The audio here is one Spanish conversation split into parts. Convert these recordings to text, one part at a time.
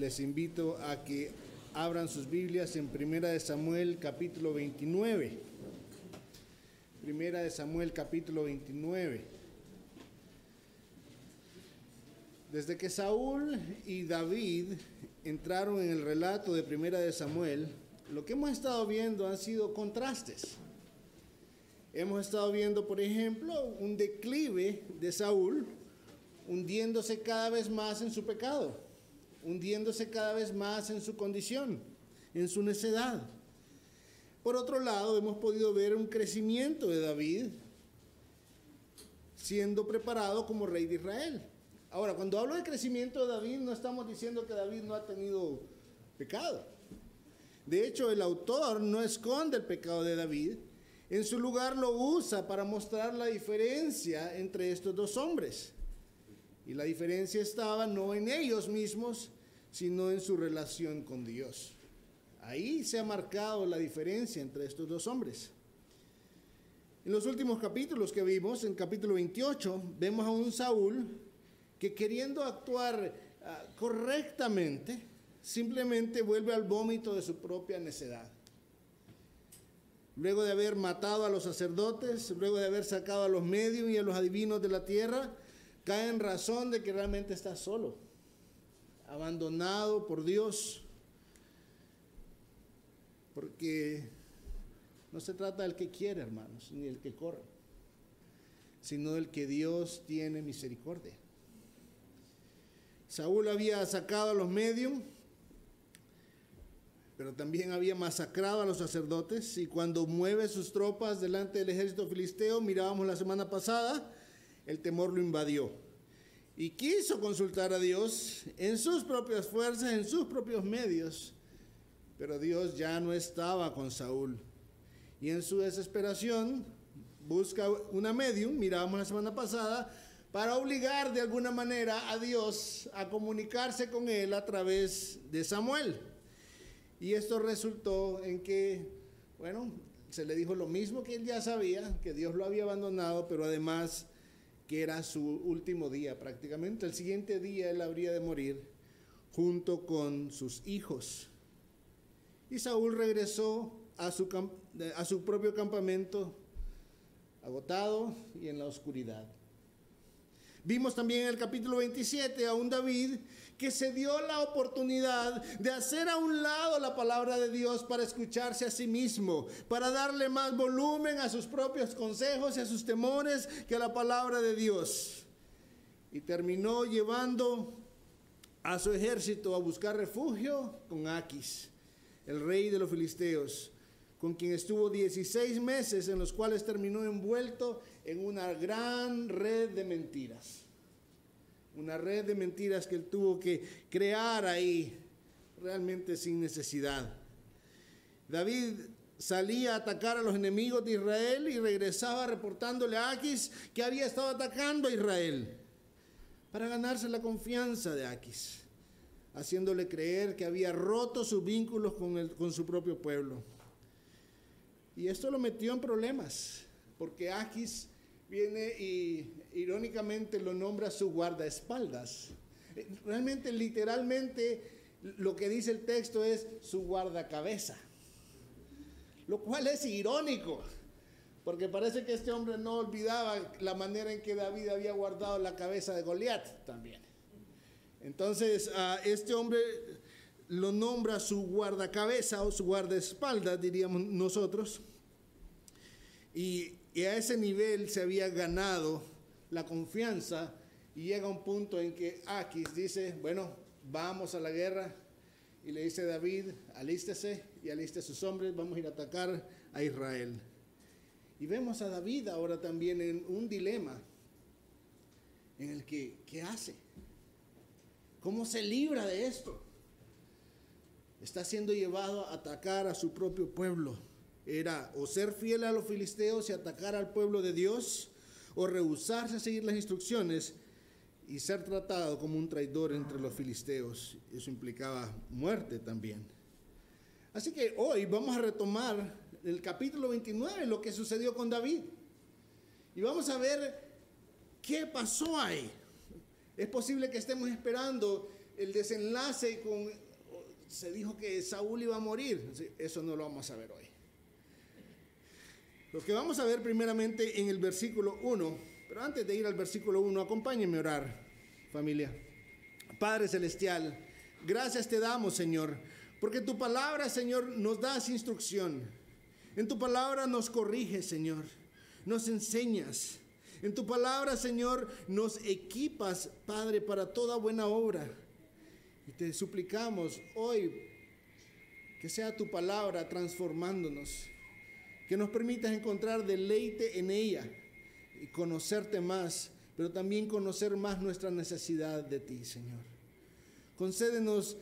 les invito a que abran sus Biblias en Primera de Samuel capítulo 29. Primera de Samuel capítulo 29. Desde que Saúl y David entraron en el relato de Primera de Samuel, lo que hemos estado viendo han sido contrastes. Hemos estado viendo, por ejemplo, un declive de Saúl hundiéndose cada vez más en su pecado, hundiéndose cada vez más en su condición, en su necedad. Por otro lado, hemos podido ver un crecimiento de David siendo preparado como rey de Israel. Ahora, cuando hablo de crecimiento de David, no estamos diciendo que David no ha tenido pecado. De hecho, el autor no esconde el pecado de David. En su lugar lo usa para mostrar la diferencia entre estos dos hombres. Y la diferencia estaba no en ellos mismos, sino en su relación con Dios. Ahí se ha marcado la diferencia entre estos dos hombres. En los últimos capítulos que vimos, en capítulo 28, vemos a un Saúl que queriendo actuar ah, correctamente, simplemente vuelve al vómito de su propia necedad. Luego de haber matado a los sacerdotes, luego de haber sacado a los medios y a los adivinos de la tierra, cae en razón de que realmente está solo, abandonado por Dios, porque no se trata del que quiere, hermanos, ni el que corre, sino del que Dios tiene misericordia. Saúl había sacado a los medios, pero también había masacrado a los sacerdotes y cuando mueve sus tropas delante del ejército filisteo, mirábamos la semana pasada, el temor lo invadió. Y quiso consultar a Dios en sus propias fuerzas, en sus propios medios, pero Dios ya no estaba con Saúl. Y en su desesperación busca una medium, mirábamos la semana pasada, para obligar de alguna manera a Dios a comunicarse con él a través de Samuel. Y esto resultó en que, bueno, se le dijo lo mismo que él ya sabía, que Dios lo había abandonado, pero además que era su último día prácticamente. El siguiente día él habría de morir junto con sus hijos. Y Saúl regresó a su, a su propio campamento agotado y en la oscuridad. Vimos también en el capítulo 27 a un David que se dio la oportunidad de hacer a un lado la palabra de Dios para escucharse a sí mismo, para darle más volumen a sus propios consejos y a sus temores que a la palabra de Dios. Y terminó llevando a su ejército a buscar refugio con Aquis, el rey de los filisteos con quien estuvo 16 meses en los cuales terminó envuelto en una gran red de mentiras. Una red de mentiras que él tuvo que crear ahí, realmente sin necesidad. David salía a atacar a los enemigos de Israel y regresaba reportándole a Aquis que había estado atacando a Israel para ganarse la confianza de Aquis, haciéndole creer que había roto sus vínculos con, el, con su propio pueblo. Y esto lo metió en problemas, porque Aquis viene y irónicamente lo nombra su guardaespaldas. Realmente, literalmente, lo que dice el texto es su guardacabeza, lo cual es irónico, porque parece que este hombre no olvidaba la manera en que David había guardado la cabeza de Goliat también. Entonces, este hombre lo nombra su guardacabeza o su guardaespaldas, diríamos nosotros. Y, a ese nivel se había ganado la confianza y llega un punto en que Aquis dice, bueno, vamos a la guerra. Y le dice David, alístese y aliste sus hombres, vamos a ir a atacar a Israel. Y vemos a David ahora también en un dilema en el que, ¿qué hace? ¿Cómo se libra de esto? está siendo llevado a atacar a su propio pueblo. Era o ser fiel a los filisteos y atacar al pueblo de Dios, o rehusarse a seguir las instrucciones y ser tratado como un traidor entre los filisteos. Eso implicaba muerte también. Así que hoy vamos a retomar el capítulo 29, lo que sucedió con David. Y vamos a ver qué pasó ahí. Es posible que estemos esperando el desenlace con, se dijo que Saúl iba a morir. Eso no lo vamos a ver hoy. Lo que vamos a ver primeramente en el versículo 1, pero antes de ir al versículo 1, acompáñenme a orar, familia. Padre Celestial, gracias te damos, Señor, porque tu palabra, Señor, nos das instrucción. En tu palabra nos corriges, Señor. Nos enseñas. En tu palabra, Señor, nos equipas, Padre, para toda buena obra. Y te suplicamos hoy que sea tu palabra transformándonos, que nos permitas encontrar deleite en ella y conocerte más, pero también conocer más nuestra necesidad de ti, Señor. Concédenos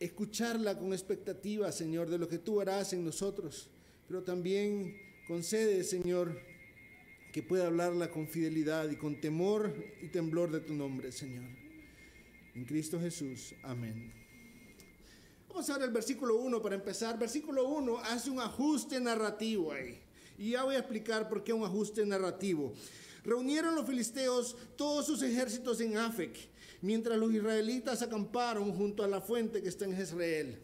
escucharla con expectativa, Señor, de lo que tú harás en nosotros, pero también concede, Señor, que pueda hablarla con fidelidad y con temor y temblor de tu nombre, Señor. En Cristo Jesús. Amén. Vamos a ver el versículo 1 para empezar. Versículo 1 hace un ajuste narrativo ahí. Y ya voy a explicar por qué un ajuste narrativo. Reunieron los filisteos todos sus ejércitos en Afec, mientras los israelitas acamparon junto a la fuente que está en Jezreel.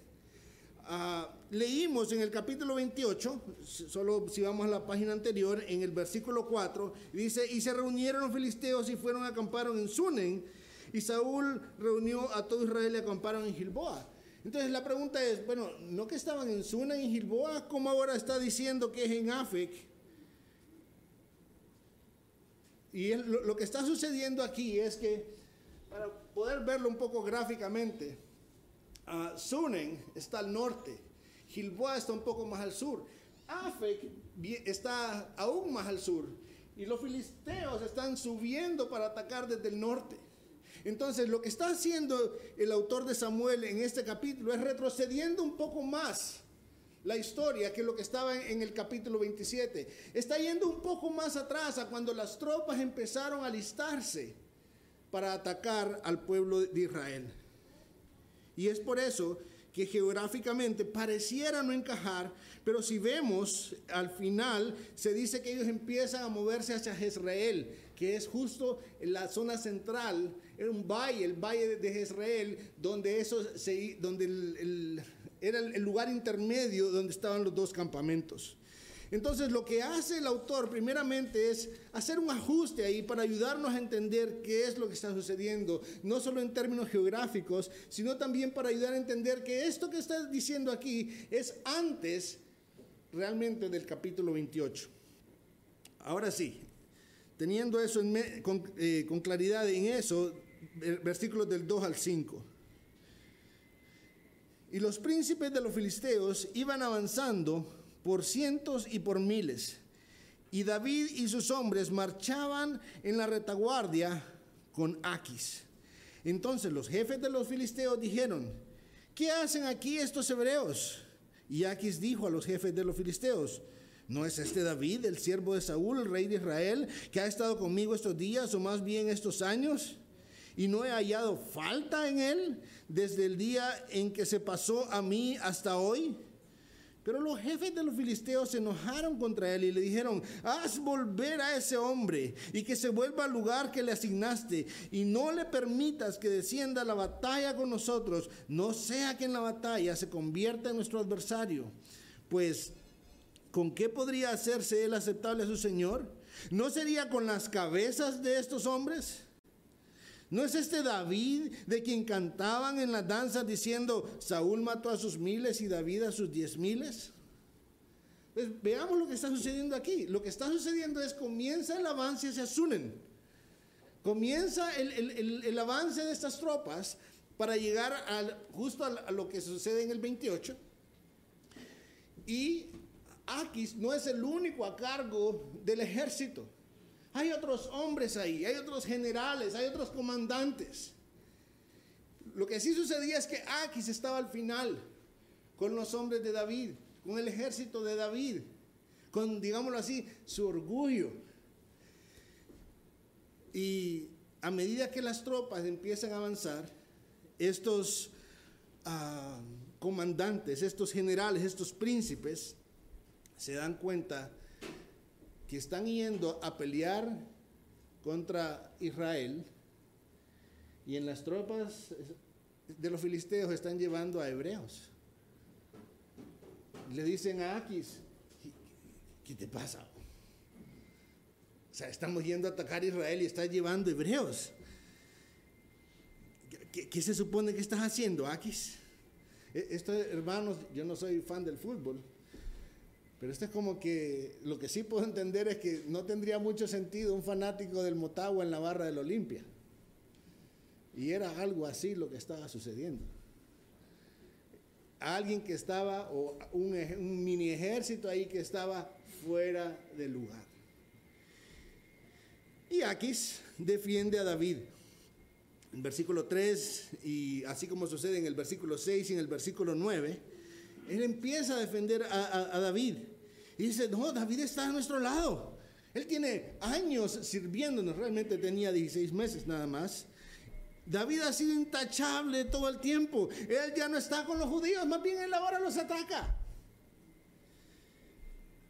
Ah, leímos en el capítulo 28, solo si vamos a la página anterior, en el versículo 4, dice, y se reunieron los filisteos y fueron a acampar en Sunen, y Saúl reunió a todo Israel y acamparon en Gilboa. Entonces la pregunta es, bueno, ¿no que estaban en Sunen y Gilboa? ¿Cómo ahora está diciendo que es en Afec? Y lo que está sucediendo aquí es que, para poder verlo un poco gráficamente, Uh, Sunen está al norte, Gilboa está un poco más al sur, Afek está aún más al sur y los filisteos están subiendo para atacar desde el norte. Entonces lo que está haciendo el autor de Samuel en este capítulo es retrocediendo un poco más la historia que lo que estaba en el capítulo 27. Está yendo un poco más atrás a cuando las tropas empezaron a alistarse para atacar al pueblo de Israel. Y es por eso que geográficamente pareciera no encajar, pero si vemos al final, se dice que ellos empiezan a moverse hacia Jezreel, que es justo en la zona central, era un valle, el valle de Jezreel, donde, eso se, donde era el lugar intermedio donde estaban los dos campamentos. Entonces lo que hace el autor primeramente es hacer un ajuste ahí para ayudarnos a entender qué es lo que está sucediendo, no solo en términos geográficos, sino también para ayudar a entender que esto que está diciendo aquí es antes realmente del capítulo 28. Ahora sí, teniendo eso eh, con claridad en eso, versículos del 2 al 5. Y los príncipes de los filisteos iban avanzando por cientos y por miles. Y David y sus hombres marchaban en la retaguardia con Aquis. Entonces los jefes de los filisteos dijeron, ¿qué hacen aquí estos hebreos? Y Aquis dijo a los jefes de los filisteos, ¿no es este David, el siervo de Saúl, el rey de Israel, que ha estado conmigo estos días o más bien estos años? Y no he hallado falta en él desde el día en que se pasó a mí hasta hoy. Pero los jefes de los filisteos se enojaron contra él y le dijeron, haz volver a ese hombre y que se vuelva al lugar que le asignaste y no le permitas que descienda a la batalla con nosotros, no sea que en la batalla se convierta en nuestro adversario. Pues, ¿con qué podría hacerse él aceptable a su Señor? ¿No sería con las cabezas de estos hombres? ¿No es este David de quien cantaban en las danzas diciendo, Saúl mató a sus miles y David a sus diez miles? Pues veamos lo que está sucediendo aquí. Lo que está sucediendo es comienza el avance hacia Sunen. Comienza el, avance de estas tropas para llegar al, justo a lo que sucede en el 28. Y Aquis no es el único a cargo del ejército. Hay otros hombres ahí, hay otros generales, hay otros comandantes. Lo que sí sucedía es que Aquis estaba al final con los hombres de David, con el ejército de David, con, digámoslo así, su orgullo. Y a medida que las tropas empiezan a avanzar, estos ah, comandantes, estos generales, estos príncipes, se dan cuenta que están yendo a pelear contra Israel y en las tropas de los filisteos están llevando a hebreos. Le dicen a Aquis, ¿qué te pasa? O sea, estamos yendo a atacar Israel y estás llevando hebreos. ¿Qué, se supone que estás haciendo, Aquis? E, esto, hermanos, yo no soy fan del fútbol, pero esto es como que lo que sí puedo entender es que no tendría mucho sentido un fanático del Motagua en la barra del Olimpia. Y era algo así lo que estaba sucediendo. Alguien que estaba, o un, mini ejército ahí que estaba fuera del lugar. Y Aquis defiende a David. En versículo 3, y así como sucede en el versículo 6 y en el versículo 9, él empieza a defender a, David. Y dice, no, David está a nuestro lado. Él tiene años sirviéndonos, realmente tenía 16 meses nada más. David ha sido intachable todo el tiempo. Él ya no está con los judíos, más bien él ahora los ataca.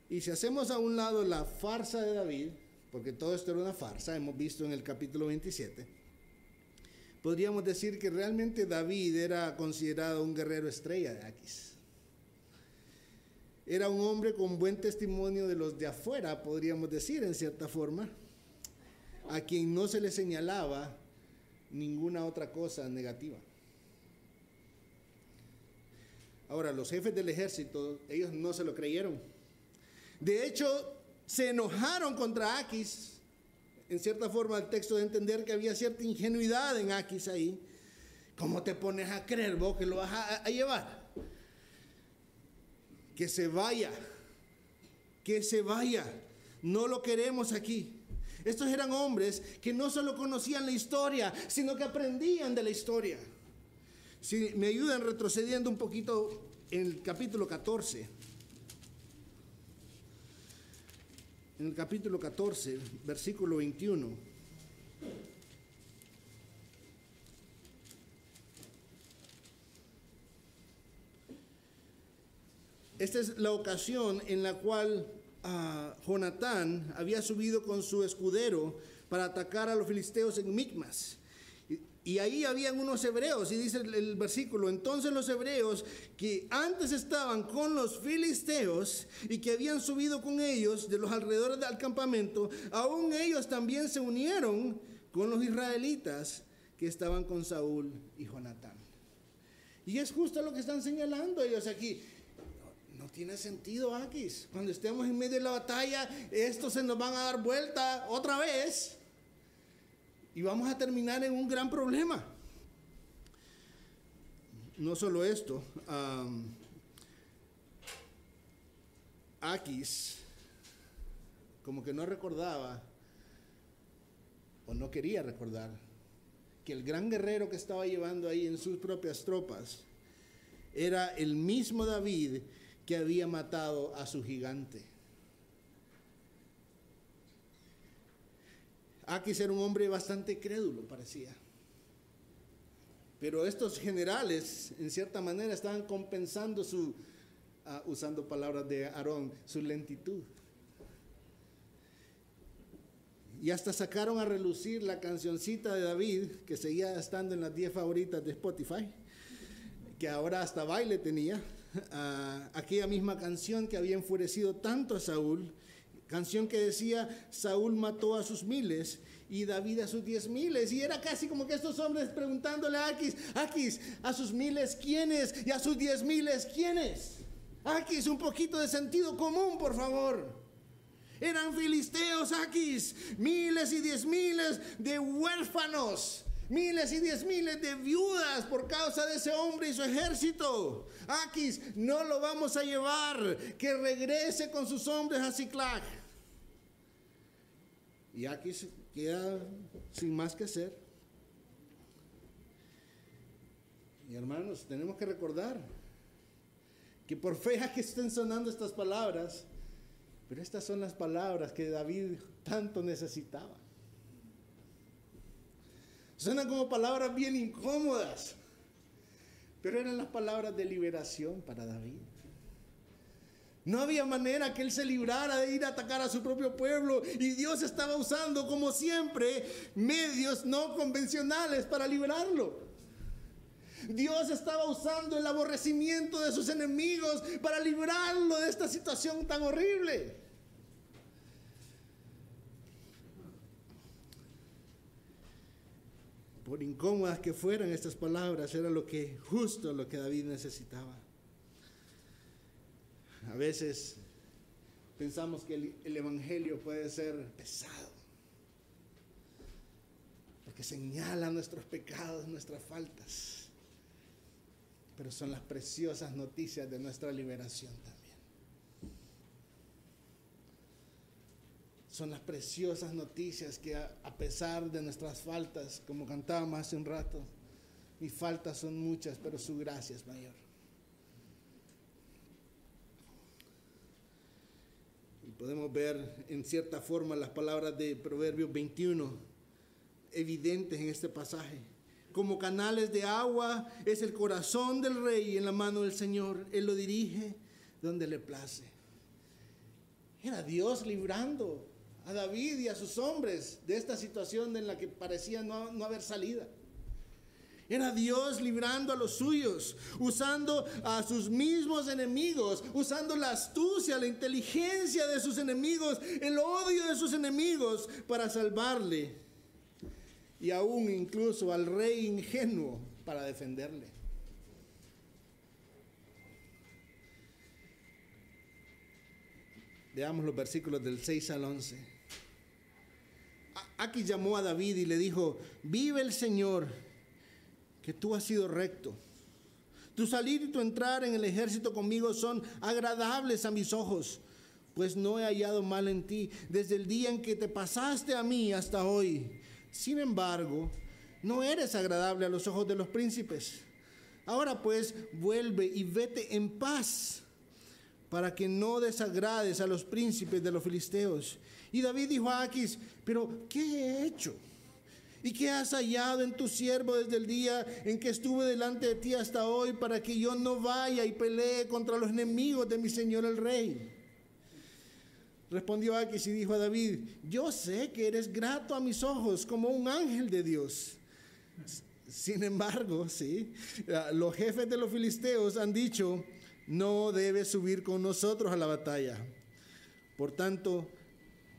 Y si hacemos a un lado la farsa de David, porque todo esto era una farsa, hemos visto en el capítulo 27, podríamos decir que realmente David era considerado un guerrero estrella de Aquis. Era un hombre con buen testimonio de los de afuera, podríamos decir en cierta forma, a quien no se le señalaba ninguna otra cosa negativa. Ahora, los jefes del ejército, ellos no se lo creyeron. De hecho, se enojaron contra Aquis. En cierta forma, el texto de entender que había cierta ingenuidad en Aquis ahí. ¿Cómo te pones a creer vos que lo vas a, llevar? Que se vaya. Que se vaya. No lo queremos aquí. Estos eran hombres que no solo conocían la historia, sino que aprendían de la historia. Si me ayudan retrocediendo un poquito en el capítulo 14. En el capítulo 14, versículo 21. Esta es la ocasión en la cual Jonatán había subido con su escudero para atacar a los filisteos en Micmas. Y, ahí habían unos hebreos, y dice el, versículo, entonces los hebreos que antes estaban con los filisteos y que habían subido con ellos de los alrededores del campamento, aún ellos también se unieron con los israelitas que estaban con Saúl y Jonatán. Y es justo lo que están señalando ellos aquí tiene sentido, Aquis. Cuando estemos en medio de la batalla, estos se nos van a dar vuelta otra vez y vamos a terminar en un gran problema. No solo esto, Aquis, como que no recordaba o no quería recordar que el gran guerrero que estaba llevando ahí en sus propias tropas era el mismo David que había matado a su gigante. Aquis era un hombre bastante crédulo, parecía. Pero estos generales, en cierta manera, estaban compensando su, ah, usando palabras de Aarón, su lentitud. Y hasta sacaron a relucir la cancioncita de David, que seguía estando en las 10 favoritas de Spotify, que ahora hasta baile tenía aquella misma canción que había enfurecido tanto a Saúl, canción que decía, Saúl mató a sus miles y David a sus diez miles. Y era casi como que estos hombres preguntándole a Aquis, Aquis, a sus miles, ¿quiénes? Y a sus diez miles, ¿quiénes? Aquis, un poquito de sentido común, por favor. Eran filisteos, Aquis, miles y diez miles de huérfanos miles y diez miles de viudas por causa de ese hombre y su ejército. Aquis, no lo vamos a llevar, que regrese con sus hombres a Ciclac. Y Aquis queda sin más que hacer. Y hermanos, tenemos que recordar que por fea que estén sonando estas palabras, pero estas son las palabras que David tanto necesitaba. Suenan como palabras bien incómodas, pero eran las palabras de liberación para David. No había manera que él se librara de ir a atacar a su propio pueblo y Dios estaba usando, como siempre, medios no convencionales para liberarlo. Dios estaba usando el aborrecimiento de sus enemigos para librarlo de esta situación tan horrible. Por incómodas que fueran estas palabras, era lo que justo lo que David necesitaba. A veces pensamos que el, el evangelio puede ser pesado que señala nuestros pecados, nuestras faltas. Pero son las preciosas noticias de nuestra liberación también. Son las preciosas noticias que a, pesar de nuestras faltas, como cantábamos hace un rato, mis faltas son muchas, pero su gracia es mayor. Y podemos ver en cierta forma las palabras de Proverbios 21 evidentes en este pasaje. Como canales de agua es el corazón del rey en la mano del Señor. Él lo dirige donde le place. Era Dios librando a David y a sus hombres de esta situación en la que parecía no, no haber salida. Era Dios librando a los suyos, usando a sus mismos enemigos, usando la astucia, la inteligencia de sus enemigos, el odio de sus enemigos para salvarle y aún incluso al rey ingenuo para defenderle. Veamos los versículos del 6 al 11. Aquí llamó a David y le dijo, vive el Señor, que tú has sido recto. Tu salir y tu entrar en el ejército conmigo son agradables a mis ojos, pues no he hallado mal en ti desde el día en que te pasaste a mí hasta hoy sin embargo, no eres agradable a los ojos de los príncipes. Ahora pues, vuelve y vete en paz para que no desagrades a los príncipes de los filisteos. Y David dijo a Aquis, pero ¿qué he hecho? ¿Y qué has hallado en tu siervo desde el día en que estuve delante de ti hasta hoy para que yo no vaya y pelee contra los enemigos de mi señor el rey? Respondió Aquis y dijo a David, yo sé que eres grato a mis ojos como un ángel de Dios. Sin embargo, sí, los jefes de los filisteos han dicho, no debes subir con nosotros a la batalla. Por tanto,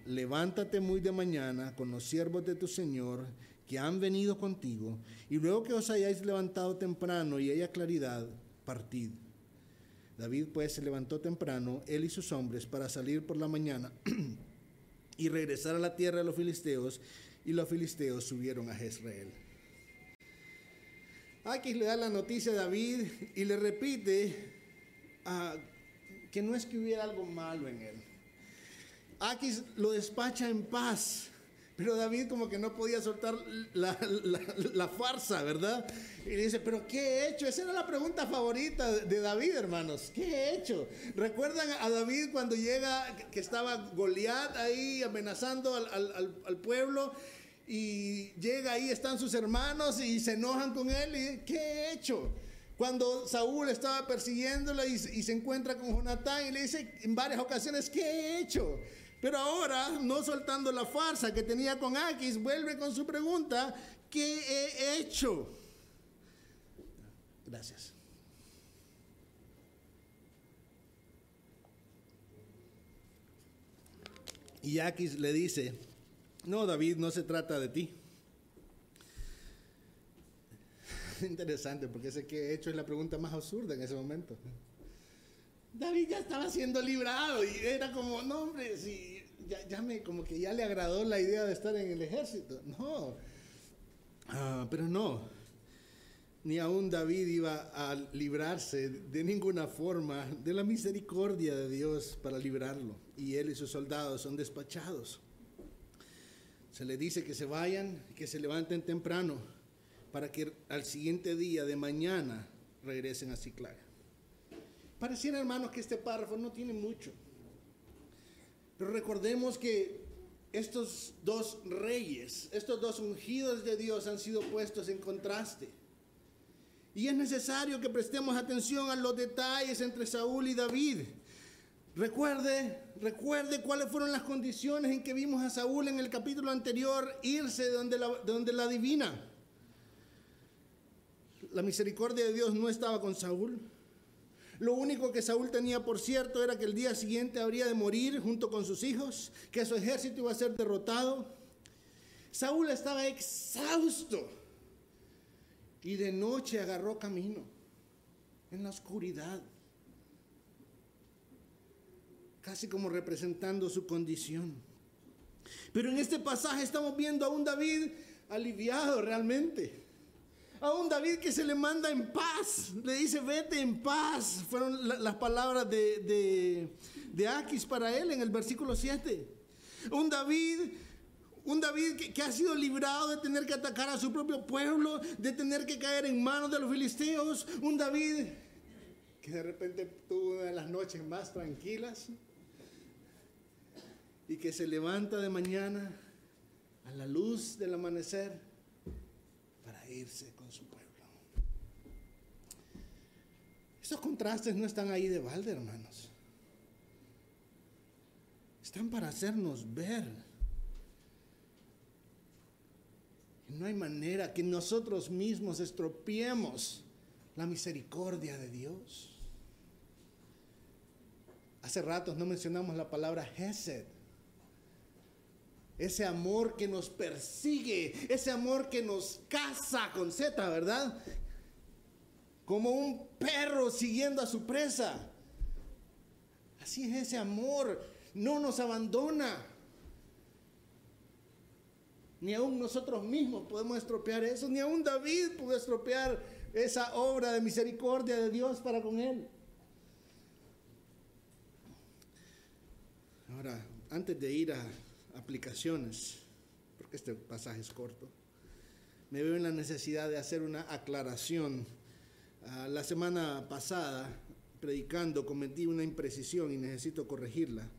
levántate muy de mañana con los siervos de tu Señor que han venido contigo, y luego que os hayáis levantado temprano y haya claridad, partid. David pues se levantó temprano, él y sus hombres, para salir por la mañana y regresar a la tierra de los filisteos, y los filisteos subieron a Jezreel. Aquí le da la noticia a David y le repite ah, que no es que hubiera algo malo en él. Aquí lo despacha en paz. Pero David como que no podía soltar la, farsa, ¿verdad? Y dice, pero ¿qué he hecho? Esa era la pregunta favorita de David, hermanos. ¿Qué he hecho? ¿Recuerdan a David cuando llega, que estaba Goliat ahí amenazando al, pueblo? Y llega ahí, están sus hermanos y se enojan con él. Y, ¿Qué he hecho? Cuando Saúl estaba persiguiéndolo y, y se encuentra con Jonatán y le dice en varias ocasiones, ¿qué he hecho? Pero ahora, no soltando la farsa que tenía con Aquis, vuelve con su pregunta, ¿qué he hecho? Gracias. Y Aquis le dice, no, David, no se trata de ti. Interesante, porque ese que he hecho es la pregunta más absurda en ese momento. David ya estaba siendo librado y era como, no hombre, si ya, me, como que ya le agradó la idea de estar en el ejército. No, ah, pero no, ni aún David iba a librarse de ninguna forma de la misericordia de Dios para librarlo. Y él y sus soldados son despachados. Se le dice que se vayan, que se levanten temprano, para que al siguiente día de mañana regresen a Ciclaga. Pareciera, hermanos, que este párrafo no tiene mucho. Pero recordemos que estos dos reyes, estos dos ungidos de Dios han sido puestos en contraste. Y es necesario que prestemos atención a los detalles entre Saúl y David. Recuerde, recuerde cuáles fueron las condiciones en que vimos a Saúl en el capítulo anterior irse donde la, donde la divina. la misericordia de Dios no estaba con Saúl. Lo único que Saúl tenía por cierto era que el día siguiente habría de morir junto con sus hijos, que su ejército iba a ser derrotado. Saúl estaba exhausto y de noche agarró camino en la oscuridad, casi como representando su condición. Pero en este pasaje estamos viendo a un David aliviado realmente. A un David que se le manda en paz, le dice, vete en paz. Fueron las palabras de, de, Aquis para él en el versículo 7. Un David un David que, que, ha sido librado de tener que atacar a su propio pueblo, de tener que caer en manos de los filisteos. Un David que de repente tuvo una de las noches más tranquilas y que se levanta de mañana a la luz del amanecer para irse con su pueblo. Esos contrastes no están ahí de balde, hermanos. Están para hacernos ver. No hay manera que nosotros mismos estropeemos la misericordia de Dios. Hace ratos no mencionamos la palabra Hesed ese amor que nos persigue, ese amor que nos caza con Z, ¿verdad? Como un perro siguiendo a su presa. Así es ese amor, no nos abandona. Ni aún nosotros mismos podemos estropear eso, ni aún David pudo estropear esa obra de misericordia de Dios para con él. Ahora, antes de ir a aplicaciones, porque este pasaje es corto, me veo en la necesidad de hacer una aclaración. Ah, la semana pasada, predicando, cometí una imprecisión y necesito corregirla.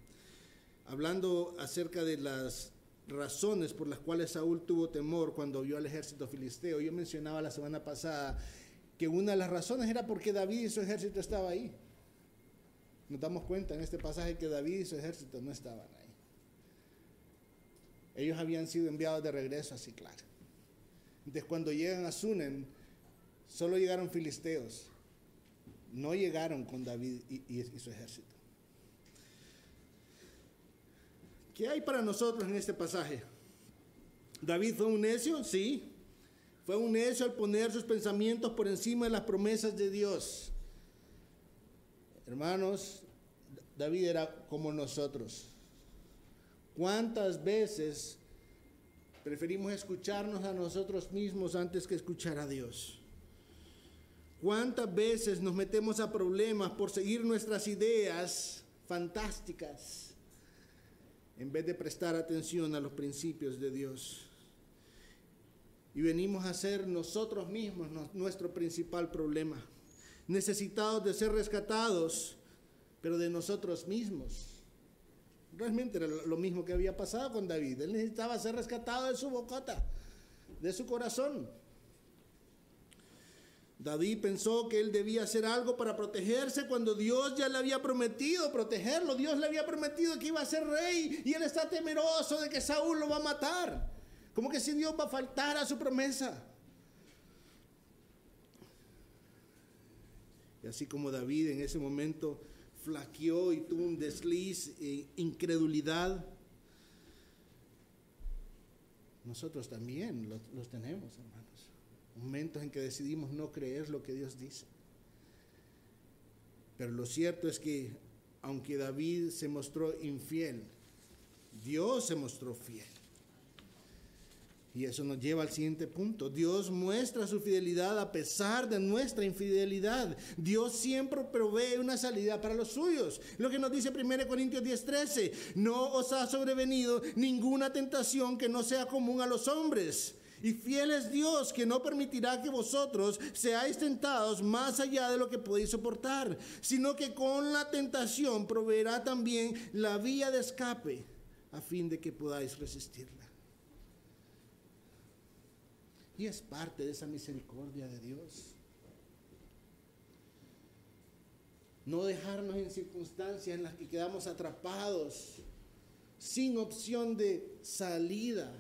Hablando acerca de las razones por las cuales Saúl tuvo temor cuando vio al ejército filisteo, yo mencionaba la semana pasada que una de las razones era porque David y su ejército estaba ahí. Nos damos cuenta en este pasaje que David y su ejército no estaban ahí. Ellos habían sido enviados de regreso a Ciclar. Entonces cuando llegan a Sunem, solo llegaron filisteos. No llegaron con David y, su ejército. ¿Qué hay para nosotros en este pasaje? David fue un necio, sí. Fue un necio al poner sus pensamientos por encima de las promesas de Dios. Hermanos, David era como nosotros. ¿Cuántas veces preferimos escucharnos a nosotros mismos antes que escuchar a Dios? ¿Cuántas veces nos metemos a problemas por seguir nuestras ideas fantásticas en vez de prestar atención a los principios de Dios? Y venimos a ser nosotros mismos nuestro principal problema, necesitados de ser rescatados, pero de nosotros mismos Realmente era lo mismo que había pasado con David. Él necesitaba ser rescatado de su bocota, de su corazón. David pensó que él debía hacer algo para protegerse cuando Dios ya le había prometido protegerlo. Dios le había prometido que iba a ser rey y él está temeroso de que Saúl lo va a matar. Como que si Dios va a faltar a su promesa. Y así como David en ese momento flaqueó y tuvo un desliz, e incredulidad. Nosotros también los, los tenemos, hermanos. Momentos en que decidimos no creer lo que Dios dice. Pero lo cierto es que aunque David se mostró infiel, Dios se mostró fiel. Y eso nos lleva al siguiente punto. Dios muestra su fidelidad a pesar de nuestra infidelidad. Dios siempre provee una salida para los suyos. Lo que nos dice 1 Corintios 10:13, no os ha sobrevenido ninguna tentación que no sea común a los hombres. Y fiel es Dios que no permitirá que vosotros seáis tentados más allá de lo que podéis soportar, sino que con la tentación proveerá también la vía de escape a fin de que podáis resistirla. Y es parte de esa misericordia de Dios. No dejarnos en circunstancias en las que quedamos atrapados, sin opción de salida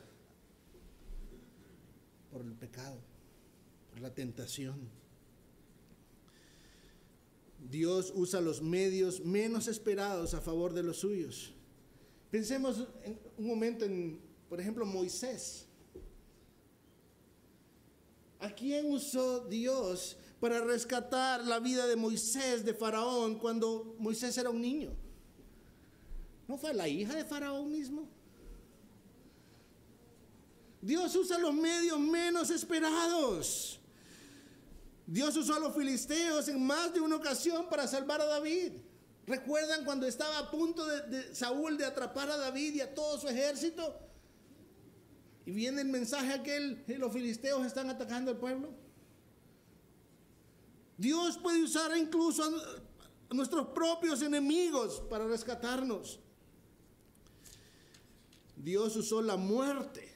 por el pecado. la tentación. Dios usa los medios menos esperados a favor de los suyos. Pensemos en un momento en, por ejemplo, Moisés. ¿A quién usó Dios para rescatar la vida de Moisés de Faraón cuando Moisés era un niño? ¿No fue la hija de Faraón mismo? Dios usa los medios menos esperados. Dios usó a los filisteos en más de una ocasión para salvar a David. ¿Recuerdan cuando estaba a punto de, Saúl de atrapar a David y a todo su ejército? Y viene el mensaje aquel, que los filisteos están atacando al pueblo. Dios puede usar incluso a nuestros propios enemigos para rescatarnos. Dios usó la muerte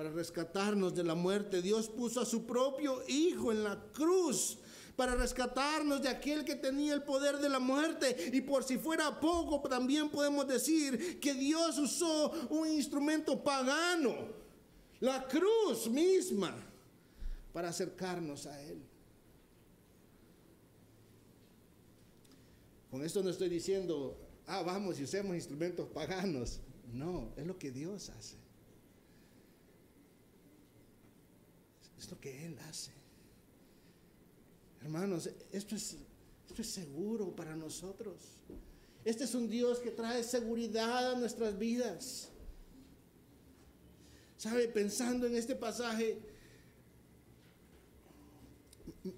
para rescatarnos de la muerte. Dios puso a su propio Hijo en la cruz para rescatarnos de aquel que tenía el poder de la muerte. Y por si fuera poco, también podemos decir que Dios usó un instrumento pagano, la cruz misma, para acercarnos a Él. Con esto no estoy diciendo, ah, vamos y usemos instrumentos paganos. No, es lo que Dios hace. Es lo que Él hace. Hermanos, esto es, esto es seguro para nosotros. Este es un Dios que trae seguridad a nuestras vidas. ¿Sabe? Pensando en este pasaje,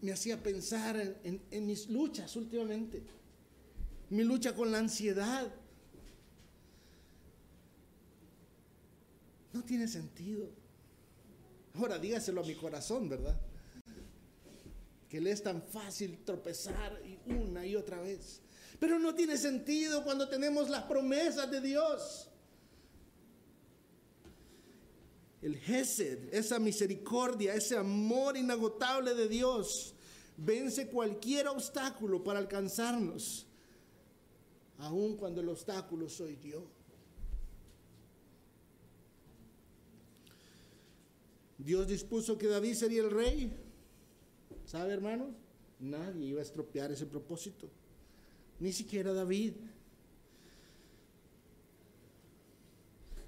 me hacía pensar en, en, mis luchas últimamente. Mi lucha con la ansiedad. No tiene sentido. Ahora dígaselo a mi corazón, ¿verdad? Que le es tan fácil tropezar una y otra vez. Pero no tiene sentido cuando tenemos las promesas de Dios. El Gesed, esa misericordia, ese amor inagotable de Dios, vence cualquier obstáculo para alcanzarnos, aun cuando el obstáculo soy yo. Dios dispuso que David sería el rey. ¿Sabe, hermanos? Nadie iba a estropear ese propósito. Ni siquiera David.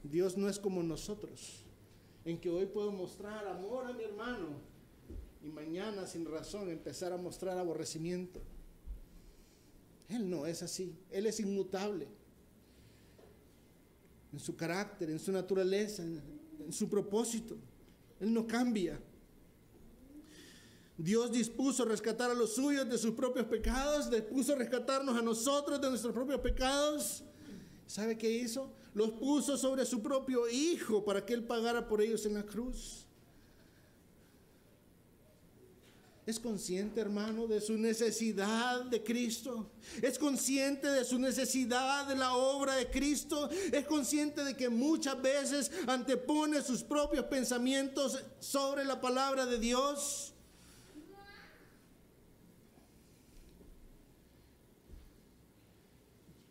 Dios no es como nosotros, en que hoy puedo mostrar amor a mi hermano y mañana sin razón empezar a mostrar aborrecimiento. Él no es así, Él es inmutable en su carácter, en su naturaleza, en, su propósito. Él no cambia. Dios dispuso rescatar a los suyos de sus propios pecados, dispuso rescatarnos a nosotros de nuestros propios pecados. ¿Sabe qué hizo? Los puso sobre su propio Hijo para que Él pagara por ellos en la cruz. ¿Es consciente, hermano, de su necesidad de Cristo? ¿Es consciente de su necesidad de la obra de Cristo? ¿Es consciente de que muchas veces antepone sus propios pensamientos sobre la palabra de Dios?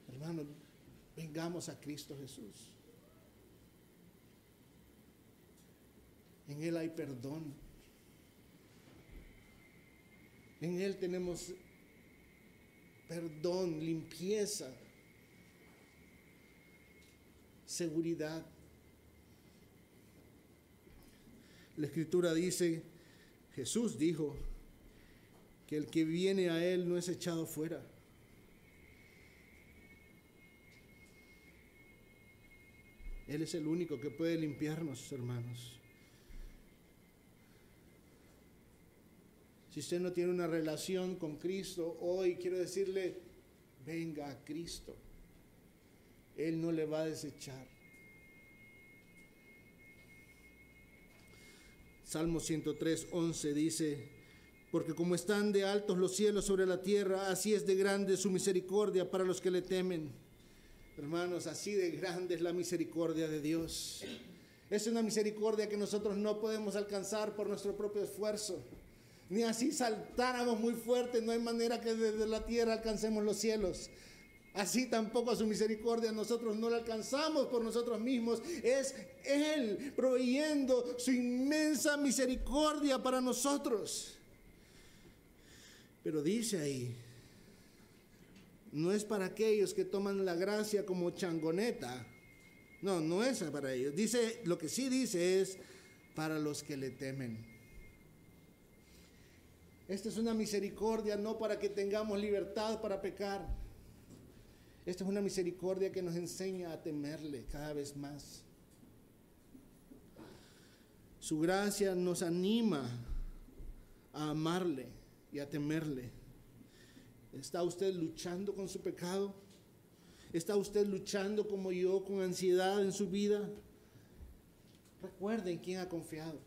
Hermano, vengamos a Cristo Jesús. En Él hay perdón. En Él tenemos perdón, limpieza, seguridad. La escritura dice, Jesús dijo, que el que viene a Él no es echado fuera. Él es el único que puede limpiarnos, hermanos. Si usted no tiene una relación con Cristo, hoy quiero decirle, venga a Cristo. Él no le va a desechar. Salmo 103, 11 dice, porque como están de altos los cielos sobre la tierra, así es de grande su misericordia para los que le temen. Hermanos, así de grande es la misericordia de Dios. Es una misericordia que nosotros no podemos alcanzar por nuestro propio esfuerzo ni así saltáramos muy fuerte, no hay manera que desde la tierra alcancemos los cielos. Así tampoco su misericordia nosotros no la alcanzamos por nosotros mismos. Es Él proveyendo su inmensa misericordia para nosotros. Pero dice ahí, no es para aquellos que toman la gracia como changoneta. No, no es para ellos. Dice, lo que sí dice es para los que le temen. Esta es una misericordia no para que tengamos libertad para pecar. Esta es una misericordia que nos enseña a temerle cada vez más. Su gracia nos anima a amarle y a temerle. ¿Está usted luchando con su pecado? ¿Está usted luchando como yo con ansiedad en su vida? Recuerde en quién ha confiado.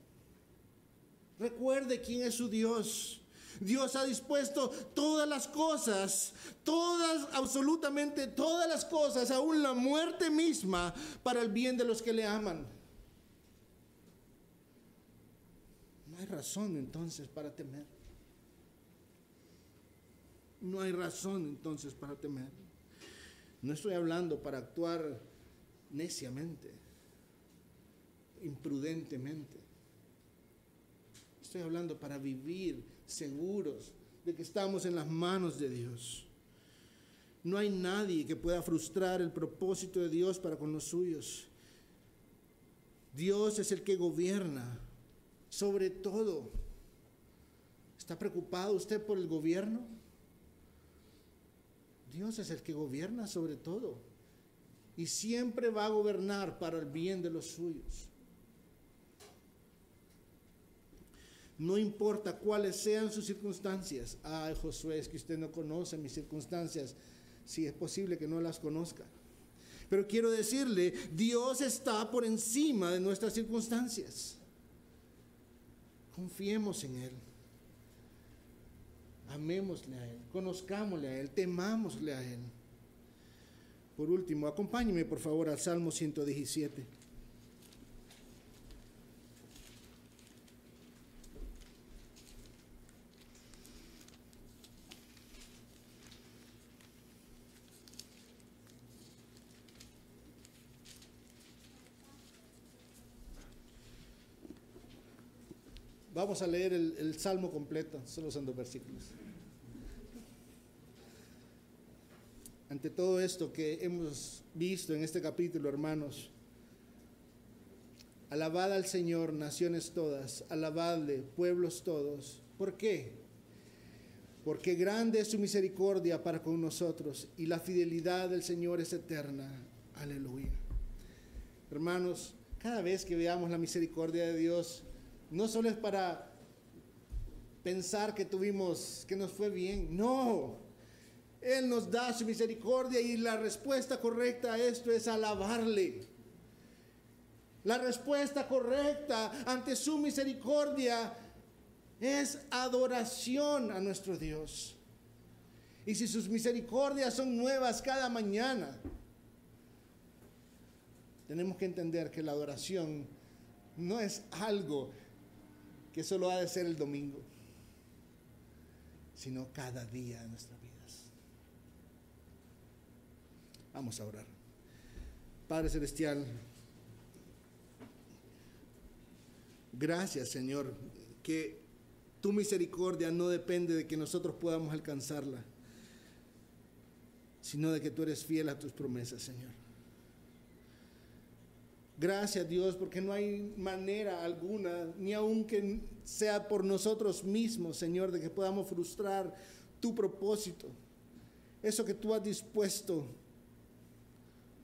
Recuerde quién es su Dios. Dios ha dispuesto todas las cosas, todas, absolutamente todas las cosas, aún la muerte misma, para el bien de los que le aman. No hay razón entonces para temer. No hay razón entonces para temer. No estoy hablando para actuar neciamente, imprudentemente. Estoy hablando para vivir seguros de que estamos en las manos de Dios. No hay nadie que pueda frustrar el propósito de Dios para con los suyos. Dios es el que gobierna sobre todo. ¿Está preocupado usted por el gobierno? Dios es el que gobierna sobre todo. Y siempre va a gobernar para el bien de los suyos. No importa cuáles sean sus circunstancias. Ay, Josué, es que usted no conoce mis circunstancias. Si es posible que no las conozca. Pero quiero decirle, Dios está por encima de nuestras circunstancias. Confiemos en Él. Amémosle a Él, conozcámosle a Él, temámosle a Él. Por último, acompáñeme por favor al Salmo 117. Vamos a leer el, salmo completo, solo son dos versículos. Ante todo esto que hemos visto en este capítulo, hermanos, alabad al Señor, naciones todas, alabadle, pueblos todos. ¿Por qué? Porque grande es su misericordia para con nosotros y la fidelidad del Señor es eterna. Aleluya. Hermanos, cada vez que veamos la misericordia de Dios, no solo es para pensar que tuvimos, que nos fue bien, no. Él nos da su misericordia y la respuesta correcta a esto es alabarle. La respuesta correcta ante su misericordia es adoración a nuestro Dios. Y si sus misericordias son nuevas cada mañana, tenemos que entender que la adoración no es algo que solo ha de ser el domingo, sino cada día de nuestras vidas. Vamos a orar. Padre Celestial, gracias Señor, que tu misericordia no depende de que nosotros podamos alcanzarla, sino de que tú eres fiel a tus promesas, Señor. Gracias Dios, porque no hay manera alguna, ni aun que sea por nosotros mismos, Señor, de que podamos frustrar tu propósito. Eso que tú has dispuesto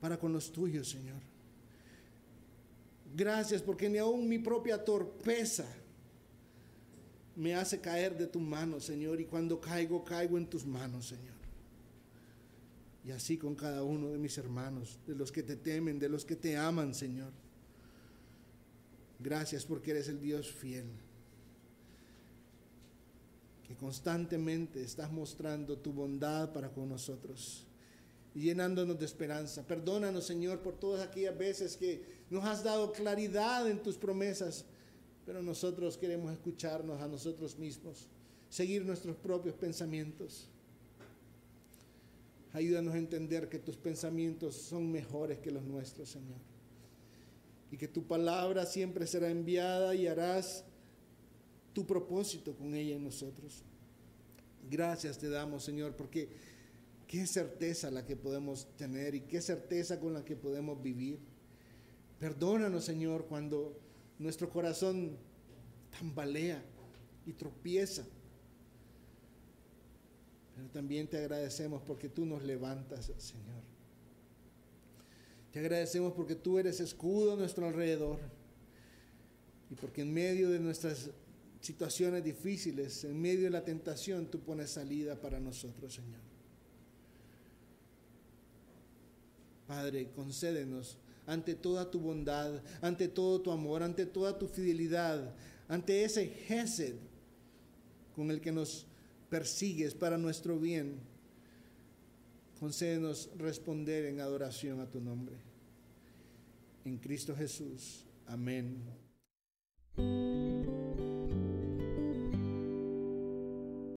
para con los tuyos, Señor. Gracias porque ni aun mi propia torpeza me hace caer de tu mano, Señor, y cuando caigo, caigo en tus manos, Señor. Y así con cada uno de mis hermanos, de los que te temen, de los que te aman, Señor. Gracias porque eres el Dios fiel, que constantemente estás mostrando tu bondad para con nosotros y llenándonos de esperanza. Perdónanos, Señor, por todas aquellas veces que nos has dado claridad en tus promesas, pero nosotros queremos escucharnos a nosotros mismos, seguir nuestros propios pensamientos. Ayúdanos a entender que tus pensamientos son mejores que los nuestros, Señor. Y que tu palabra siempre será enviada y harás tu propósito con ella en nosotros. Gracias te damos, Señor, porque qué certeza la que podemos tener y qué certeza con la que podemos vivir. Perdónanos, Señor, cuando nuestro corazón tambalea y tropieza. Pero también te agradecemos porque tú nos levantas, Señor. Te agradecemos porque tú eres escudo a nuestro alrededor y porque en medio de nuestras situaciones difíciles, en medio de la tentación, tú pones salida para nosotros, Señor. Padre, concédenos ante toda tu bondad, ante todo tu amor, ante toda tu fidelidad, ante ese gesed con el que nos persigues para nuestro bien. Concédenos responder en adoración a tu nombre. En Cristo Jesús. Amén.